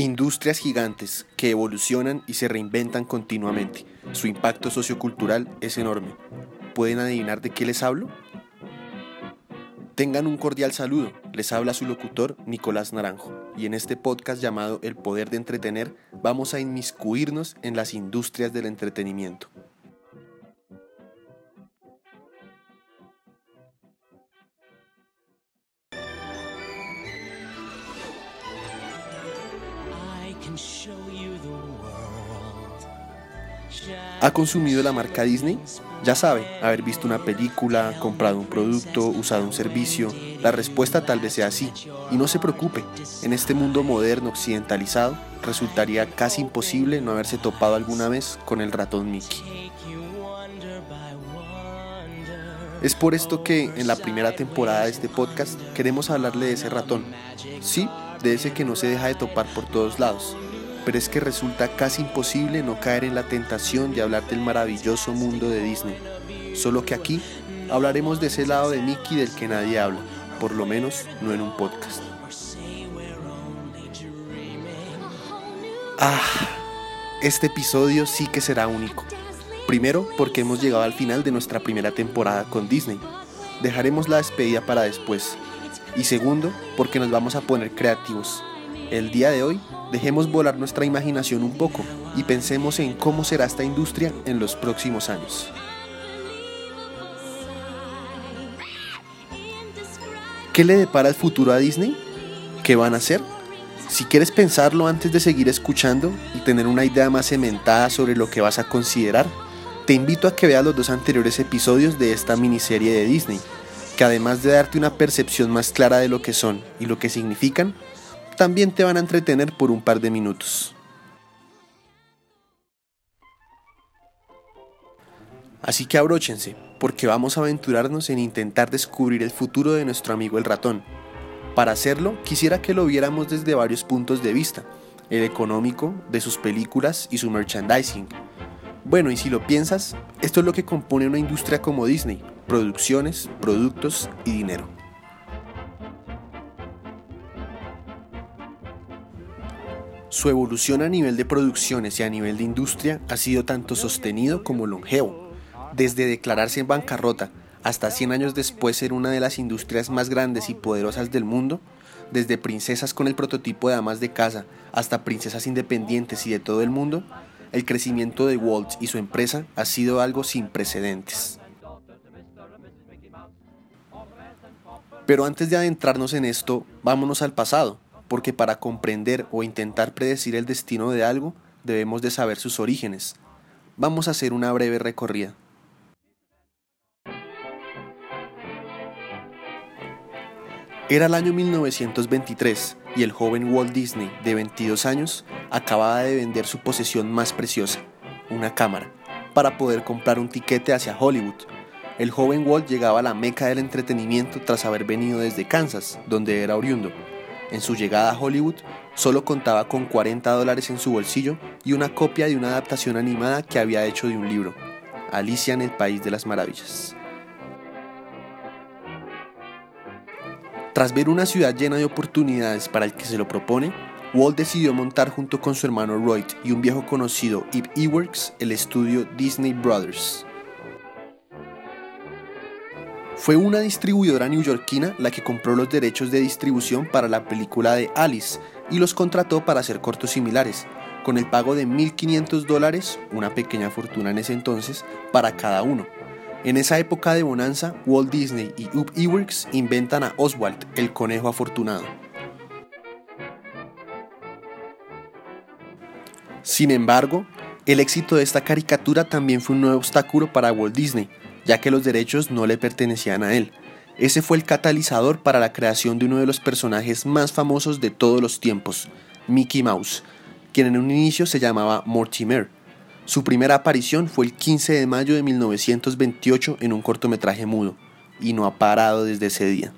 Industrias gigantes que evolucionan y se reinventan continuamente. Su impacto sociocultural es enorme. ¿Pueden adivinar de qué les hablo? Tengan un cordial saludo. Les habla su locutor Nicolás Naranjo. Y en este podcast llamado El Poder de Entretener vamos a inmiscuirnos en las industrias del entretenimiento. ¿Ha consumido la marca Disney? Ya sabe, haber visto una película, comprado un producto, usado un servicio. La respuesta tal vez sea sí. Y no se preocupe, en este mundo moderno occidentalizado resultaría casi imposible no haberse topado alguna vez con el ratón Mickey. Es por esto que en la primera temporada de este podcast queremos hablarle de ese ratón. Sí, de ese que no se deja de topar por todos lados pero es que resulta casi imposible no caer en la tentación de hablar del maravilloso mundo de Disney. Solo que aquí hablaremos de ese lado de Mickey del que nadie habla, por lo menos no en un podcast. Ah, este episodio sí que será único. Primero porque hemos llegado al final de nuestra primera temporada con Disney. Dejaremos la despedida para después. Y segundo porque nos vamos a poner creativos el día de hoy, dejemos volar nuestra imaginación un poco y pensemos en cómo será esta industria en los próximos años. ¿Qué le depara el futuro a Disney? ¿Qué van a hacer? Si quieres pensarlo antes de seguir escuchando y tener una idea más cementada sobre lo que vas a considerar, te invito a que veas los dos anteriores episodios de esta miniserie de Disney, que además de darte una percepción más clara de lo que son y lo que significan, también te van a entretener por un par de minutos. Así que abróchense, porque vamos a aventurarnos en intentar descubrir el futuro de nuestro amigo el ratón. Para hacerlo, quisiera que lo viéramos desde varios puntos de vista, el económico, de sus películas y su merchandising. Bueno, y si lo piensas, esto es lo que compone una industria como Disney, producciones, productos y dinero. Su evolución a nivel de producciones y a nivel de industria ha sido tanto sostenido como longevo. Desde declararse en bancarrota hasta 100 años después ser una de las industrias más grandes y poderosas del mundo, desde princesas con el prototipo de amas de casa hasta princesas independientes y de todo el mundo, el crecimiento de Walt y su empresa ha sido algo sin precedentes. Pero antes de adentrarnos en esto, vámonos al pasado, porque para comprender o intentar predecir el destino de algo debemos de saber sus orígenes. Vamos a hacer una breve recorrida. Era el año 1923 y el joven Walt Disney, de 22 años, acababa de vender su posesión más preciosa, una cámara, para poder comprar un tiquete hacia Hollywood. El joven Walt llegaba a la meca del entretenimiento tras haber venido desde Kansas, donde era oriundo, en su llegada a Hollywood, solo contaba con 40 dólares en su bolsillo y una copia de una adaptación animada que había hecho de un libro, Alicia en el País de las Maravillas. Tras ver una ciudad llena de oportunidades para el que se lo propone, Walt decidió montar junto con su hermano Roy y un viejo conocido, Ib Eworks, el estudio Disney Brothers. Fue una distribuidora neoyorquina la que compró los derechos de distribución para la película de Alice y los contrató para hacer cortos similares, con el pago de 1.500 dólares, una pequeña fortuna en ese entonces, para cada uno. En esa época de bonanza, Walt Disney y Ub Iwerks inventan a Oswald, el conejo afortunado. Sin embargo, el éxito de esta caricatura también fue un nuevo obstáculo para Walt Disney, ya que los derechos no le pertenecían a él. Ese fue el catalizador para la creación de uno de los personajes más famosos de todos los tiempos, Mickey Mouse, quien en un inicio se llamaba Mortimer. Su primera aparición fue el 15 de mayo de 1928 en un cortometraje mudo, y no ha parado desde ese día.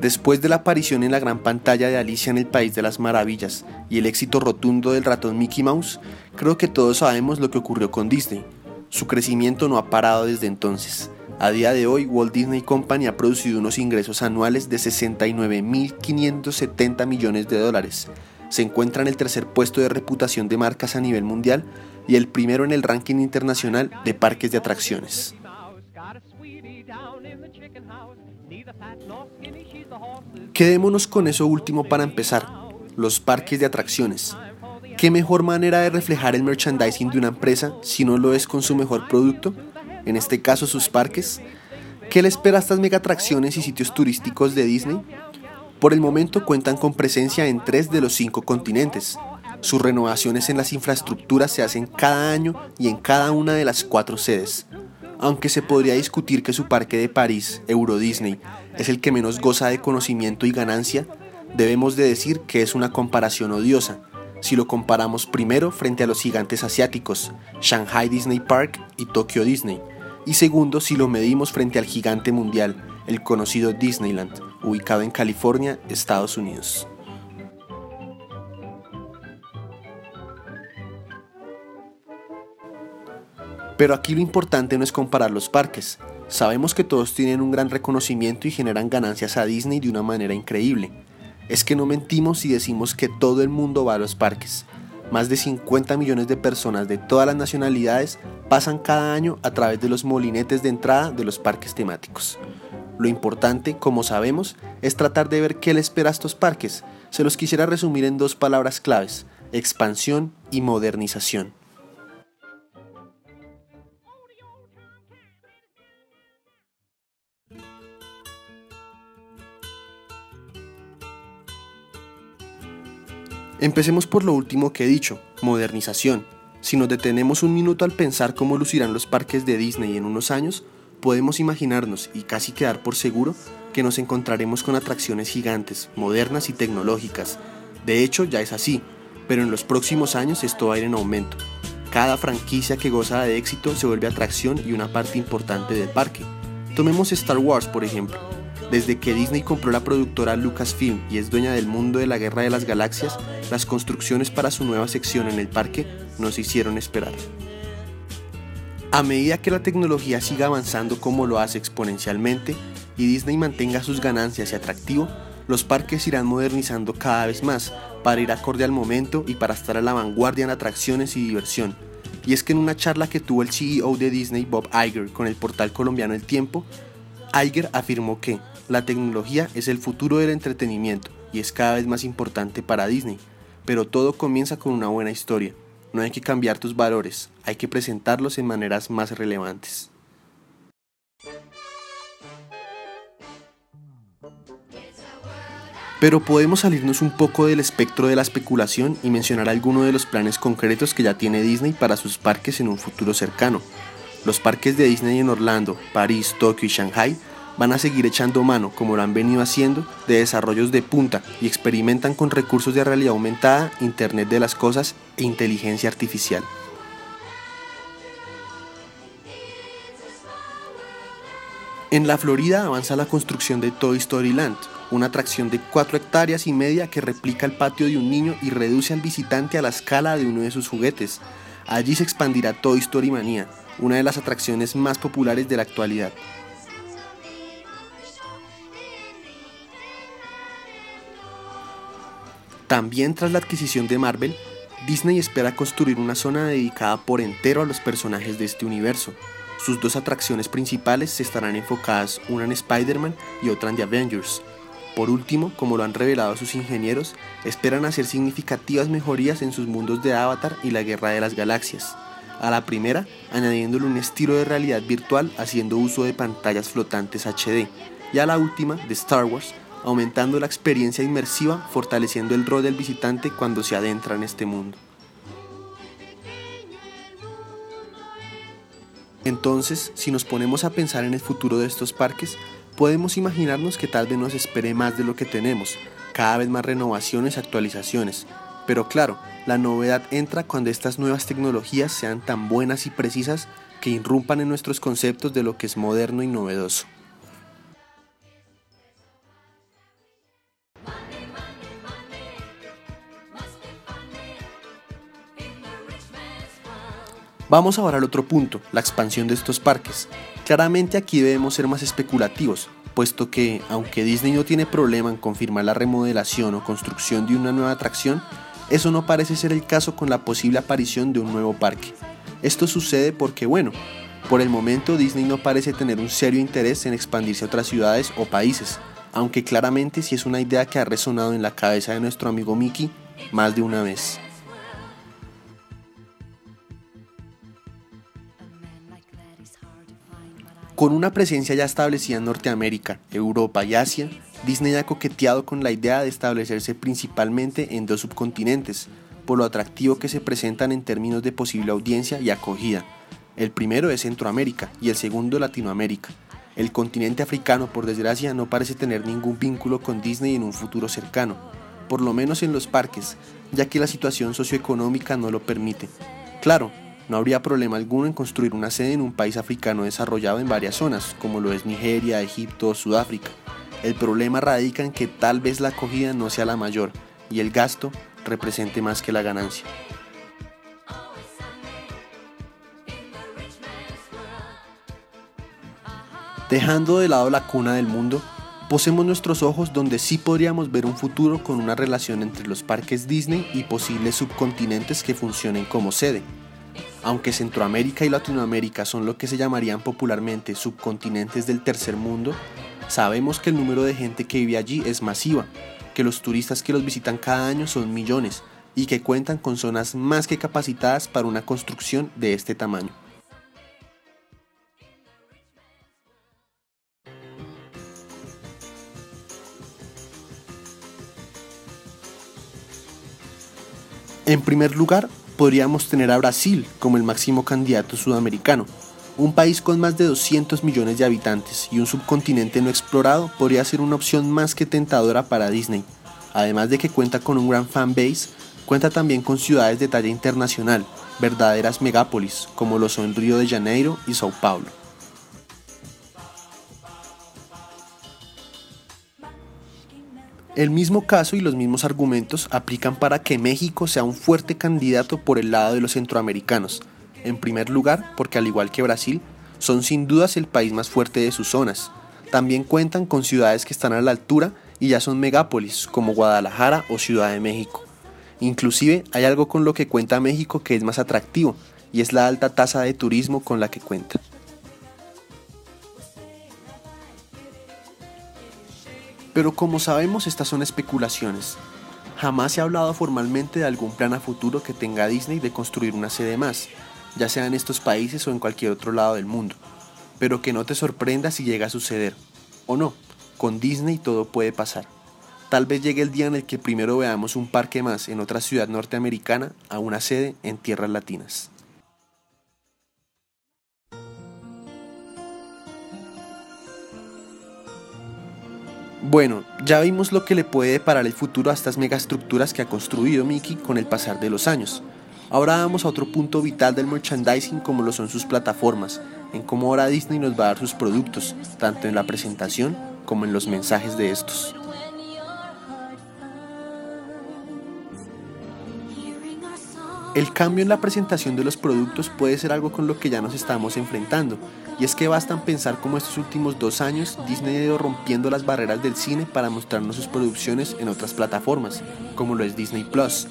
Después de la aparición en la gran pantalla de Alicia en el País de las Maravillas y el éxito rotundo del ratón Mickey Mouse, creo que todos sabemos lo que ocurrió con Disney. Su crecimiento no ha parado desde entonces. A día de hoy, Walt Disney Company ha producido unos ingresos anuales de 69.570 millones de dólares. Se encuentra en el tercer puesto de reputación de marcas a nivel mundial y el primero en el ranking internacional de parques de atracciones. Quedémonos con eso último para empezar, los parques de atracciones. ¿Qué mejor manera de reflejar el merchandising de una empresa si no lo es con su mejor producto? En este caso sus parques. ¿Qué le espera a estas mega atracciones y sitios turísticos de Disney? Por el momento cuentan con presencia en tres de los cinco continentes. Sus renovaciones en las infraestructuras se hacen cada año y en cada una de las cuatro sedes. Aunque se podría discutir que su parque de París, Euro Disney, es el que menos goza de conocimiento y ganancia, debemos de decir que es una comparación odiosa, si lo comparamos primero frente a los gigantes asiáticos, Shanghai Disney Park y Tokyo Disney, y segundo si lo medimos frente al gigante mundial, el conocido Disneyland, ubicado en California, Estados Unidos. Pero aquí lo importante no es comparar los parques, Sabemos que todos tienen un gran reconocimiento y generan ganancias a Disney de una manera increíble. Es que no mentimos si decimos que todo el mundo va a los parques. Más de 50 millones de personas de todas las nacionalidades pasan cada año a través de los molinetes de entrada de los parques temáticos. Lo importante, como sabemos, es tratar de ver qué le espera a estos parques. Se los quisiera resumir en dos palabras claves, expansión y modernización. Empecemos por lo último que he dicho, modernización. Si nos detenemos un minuto al pensar cómo lucirán los parques de Disney en unos años, podemos imaginarnos y casi quedar por seguro que nos encontraremos con atracciones gigantes, modernas y tecnológicas. De hecho, ya es así, pero en los próximos años esto va a ir en aumento. Cada franquicia que goza de éxito se vuelve atracción y una parte importante del parque. Tomemos Star Wars, por ejemplo. Desde que Disney compró la productora Lucasfilm y es dueña del mundo de la Guerra de las Galaxias, las construcciones para su nueva sección en el parque no se hicieron esperar. A medida que la tecnología siga avanzando como lo hace exponencialmente y Disney mantenga sus ganancias y atractivo, los parques irán modernizando cada vez más para ir acorde al momento y para estar a la vanguardia en atracciones y diversión. Y es que en una charla que tuvo el CEO de Disney, Bob Iger, con el portal colombiano El Tiempo, Iger afirmó que la tecnología es el futuro del entretenimiento y es cada vez más importante para Disney, pero todo comienza con una buena historia. No hay que cambiar tus valores, hay que presentarlos en maneras más relevantes. Pero podemos salirnos un poco del espectro de la especulación y mencionar algunos de los planes concretos que ya tiene Disney para sus parques en un futuro cercano. Los parques de Disney en Orlando, París, Tokio y Shanghai van a seguir echando mano, como lo han venido haciendo, de desarrollos de punta y experimentan con recursos de realidad aumentada, Internet de las Cosas e inteligencia artificial. En la Florida avanza la construcción de Toy Story Land, una atracción de 4 hectáreas y media que replica el patio de un niño y reduce al visitante a la escala de uno de sus juguetes. Allí se expandirá Toy Story Manía, una de las atracciones más populares de la actualidad. También tras la adquisición de Marvel, Disney espera construir una zona dedicada por entero a los personajes de este universo. Sus dos atracciones principales se estarán enfocadas una en Spider-Man y otra en The Avengers. Por último, como lo han revelado sus ingenieros, esperan hacer significativas mejorías en sus mundos de Avatar y la Guerra de las Galaxias. A la primera, añadiéndole un estilo de realidad virtual haciendo uso de pantallas flotantes HD, y a la última, de Star Wars, aumentando la experiencia inmersiva, fortaleciendo el rol del visitante cuando se adentra en este mundo. Entonces, si nos ponemos a pensar en el futuro de estos parques, podemos imaginarnos que tal vez nos espere más de lo que tenemos, cada vez más renovaciones y actualizaciones. Pero claro, la novedad entra cuando estas nuevas tecnologías sean tan buenas y precisas que irrumpan en nuestros conceptos de lo que es moderno y novedoso. Vamos ahora al otro punto, la expansión de estos parques. Claramente aquí debemos ser más especulativos, puesto que, aunque Disney no tiene problema en confirmar la remodelación o construcción de una nueva atracción, eso no parece ser el caso con la posible aparición de un nuevo parque. Esto sucede porque, bueno, por el momento Disney no parece tener un serio interés en expandirse a otras ciudades o países, aunque claramente sí es una idea que ha resonado en la cabeza de nuestro amigo Mickey más de una vez. Con una presencia ya establecida en Norteamérica, Europa y Asia, Disney ha coqueteado con la idea de establecerse principalmente en dos subcontinentes, por lo atractivo que se presentan en términos de posible audiencia y acogida. El primero es Centroamérica y el segundo Latinoamérica. El continente africano, por desgracia, no parece tener ningún vínculo con Disney en un futuro cercano, por lo menos en los parques, ya que la situación socioeconómica no lo permite. Claro, no habría problema alguno en construir una sede en un país africano desarrollado en varias zonas, como lo es Nigeria, Egipto o Sudáfrica. El problema radica en que tal vez la acogida no sea la mayor y el gasto represente más que la ganancia. Dejando de lado la cuna del mundo, posemos nuestros ojos donde sí podríamos ver un futuro con una relación entre los parques Disney y posibles subcontinentes que funcionen como sede. Aunque Centroamérica y Latinoamérica son lo que se llamarían popularmente subcontinentes del tercer mundo, sabemos que el número de gente que vive allí es masiva, que los turistas que los visitan cada año son millones y que cuentan con zonas más que capacitadas para una construcción de este tamaño. En primer lugar, podríamos tener a Brasil como el máximo candidato sudamericano. Un país con más de 200 millones de habitantes y un subcontinente no explorado podría ser una opción más que tentadora para Disney. Además de que cuenta con un gran fanbase, cuenta también con ciudades de talla internacional, verdaderas megápolis, como lo son Río de Janeiro y Sao Paulo. El mismo caso y los mismos argumentos aplican para que México sea un fuerte candidato por el lado de los centroamericanos. En primer lugar, porque al igual que Brasil, son sin dudas el país más fuerte de sus zonas. También cuentan con ciudades que están a la altura y ya son megápolis, como Guadalajara o Ciudad de México. Inclusive hay algo con lo que cuenta México que es más atractivo, y es la alta tasa de turismo con la que cuenta. Pero como sabemos, estas son especulaciones. Jamás se ha hablado formalmente de algún plan a futuro que tenga Disney de construir una sede más, ya sea en estos países o en cualquier otro lado del mundo. Pero que no te sorprenda si llega a suceder. O no, con Disney todo puede pasar. Tal vez llegue el día en el que primero veamos un parque más en otra ciudad norteamericana a una sede en tierras latinas. Bueno, ya vimos lo que le puede deparar el futuro a estas megaestructuras que ha construido Mickey con el pasar de los años. Ahora vamos a otro punto vital del merchandising como lo son sus plataformas, en cómo ahora Disney nos va a dar sus productos, tanto en la presentación como en los mensajes de estos. El cambio en la presentación de los productos puede ser algo con lo que ya nos estamos enfrentando, y es que bastan pensar cómo estos últimos dos años Disney ha ido rompiendo las barreras del cine para mostrarnos sus producciones en otras plataformas, como lo es Disney Plus.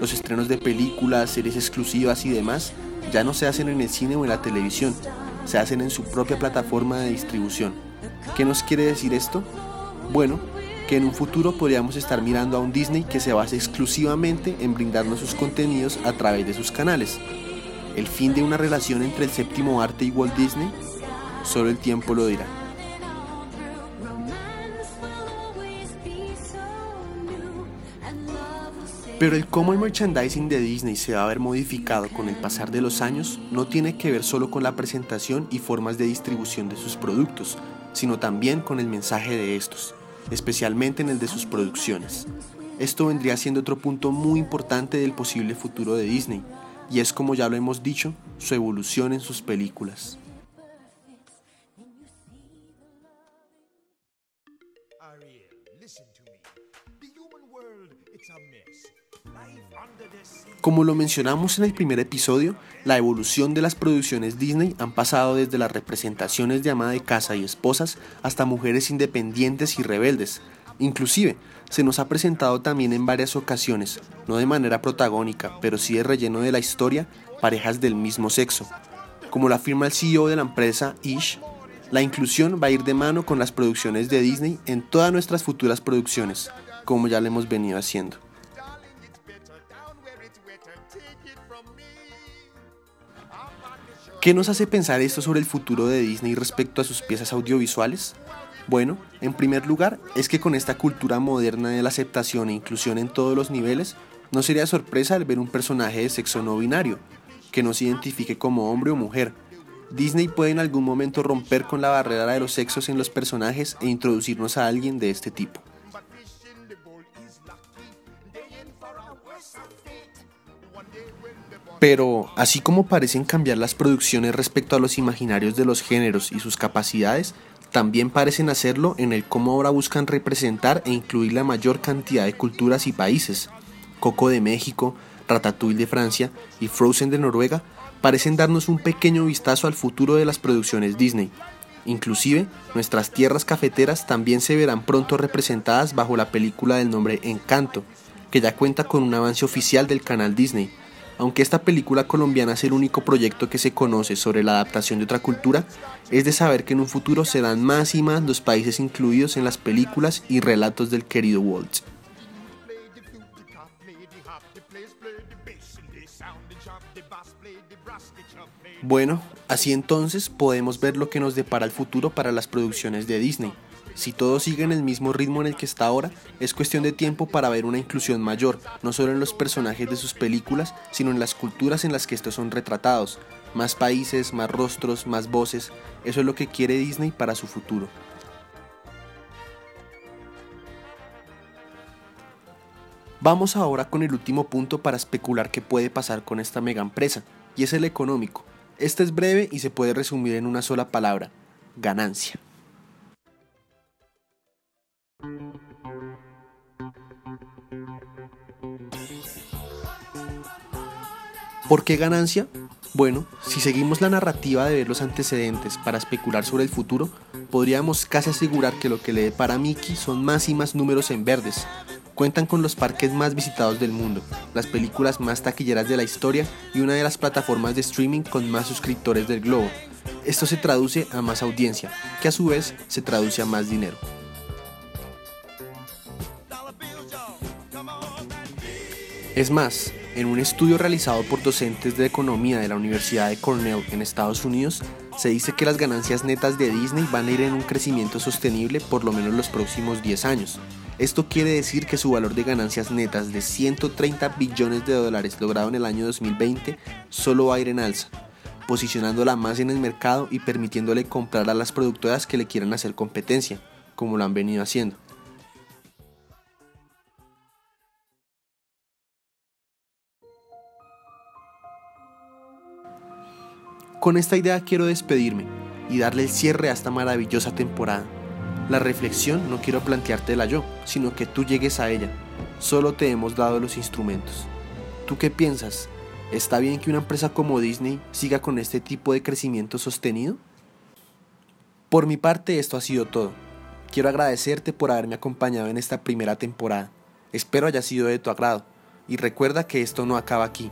Los estrenos de películas, series exclusivas y demás ya no se hacen en el cine o en la televisión, se hacen en su propia plataforma de distribución. ¿Qué nos quiere decir esto? Bueno, que en un futuro podríamos estar mirando a un Disney que se base exclusivamente en brindarnos sus contenidos a través de sus canales. ¿El fin de una relación entre el séptimo arte y Walt Disney? Solo el tiempo lo dirá. Pero el cómo el merchandising de Disney se va a ver modificado con el pasar de los años no tiene que ver solo con la presentación y formas de distribución de sus productos, sino también con el mensaje de estos especialmente en el de sus producciones. Esto vendría siendo otro punto muy importante del posible futuro de Disney, y es como ya lo hemos dicho, su evolución en sus películas. Como lo mencionamos en el primer episodio, la evolución de las producciones Disney han pasado desde las representaciones de ama de casa y esposas hasta mujeres independientes y rebeldes. Inclusive, se nos ha presentado también en varias ocasiones, no de manera protagónica, pero sí de relleno de la historia, parejas del mismo sexo. Como lo afirma el CEO de la empresa Ish, la inclusión va a ir de mano con las producciones de Disney en todas nuestras futuras producciones, como ya lo hemos venido haciendo. ¿Qué nos hace pensar esto sobre el futuro de Disney respecto a sus piezas audiovisuales? Bueno, en primer lugar, es que con esta cultura moderna de la aceptación e inclusión en todos los niveles, no sería sorpresa el ver un personaje de sexo no binario, que no se identifique como hombre o mujer. Disney puede en algún momento romper con la barrera de los sexos en los personajes e introducirnos a alguien de este tipo. Pero, así como parecen cambiar las producciones respecto a los imaginarios de los géneros y sus capacidades, también parecen hacerlo en el cómo ahora buscan representar e incluir la mayor cantidad de culturas y países. Coco de México, Ratatouille de Francia y Frozen de Noruega parecen darnos un pequeño vistazo al futuro de las producciones Disney. Inclusive, nuestras tierras cafeteras también se verán pronto representadas bajo la película del nombre Encanto, que ya cuenta con un avance oficial del canal Disney, aunque esta película colombiana es el único proyecto que se conoce sobre la adaptación de otra cultura, es de saber que en un futuro serán más y más los países incluidos en las películas y relatos del querido Walt. Bueno, así entonces podemos ver lo que nos depara el futuro para las producciones de Disney. Si todo sigue en el mismo ritmo en el que está ahora, es cuestión de tiempo para ver una inclusión mayor, no solo en los personajes de sus películas, sino en las culturas en las que estos son retratados. Más países, más rostros, más voces, eso es lo que quiere Disney para su futuro. Vamos ahora con el último punto para especular qué puede pasar con esta mega empresa, y es el económico. Este es breve y se puede resumir en una sola palabra, ganancia. ¿Por qué ganancia? Bueno, si seguimos la narrativa de ver los antecedentes para especular sobre el futuro, podríamos casi asegurar que lo que le depara a Mickey son más y más números en verdes. Cuentan con los parques más visitados del mundo, las películas más taquilleras de la historia y una de las plataformas de streaming con más suscriptores del globo. Esto se traduce a más audiencia, que a su vez se traduce a más dinero. Es más, en un estudio realizado por docentes de economía de la Universidad de Cornell en Estados Unidos, se dice que las ganancias netas de Disney van a ir en un crecimiento sostenible por lo menos los próximos 10 años. Esto quiere decir que su valor de ganancias netas de 130 billones de dólares logrado en el año 2020 solo va a ir en alza, posicionándola más en el mercado y permitiéndole comprar a las productoras que le quieran hacer competencia, como lo han venido haciendo. Con esta idea quiero despedirme y darle el cierre a esta maravillosa temporada. La reflexión no quiero planteártela yo, sino que tú llegues a ella. Solo te hemos dado los instrumentos. ¿Tú qué piensas? ¿Está bien que una empresa como Disney siga con este tipo de crecimiento sostenido? Por mi parte esto ha sido todo. Quiero agradecerte por haberme acompañado en esta primera temporada. Espero haya sido de tu agrado. Y recuerda que esto no acaba aquí.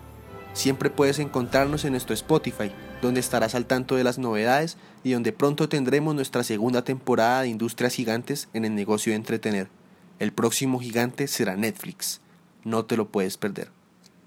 Siempre puedes encontrarnos en nuestro Spotify, donde estarás al tanto de las novedades y donde pronto tendremos nuestra segunda temporada de Industrias Gigantes en el negocio de entretener. El próximo gigante será Netflix. No te lo puedes perder.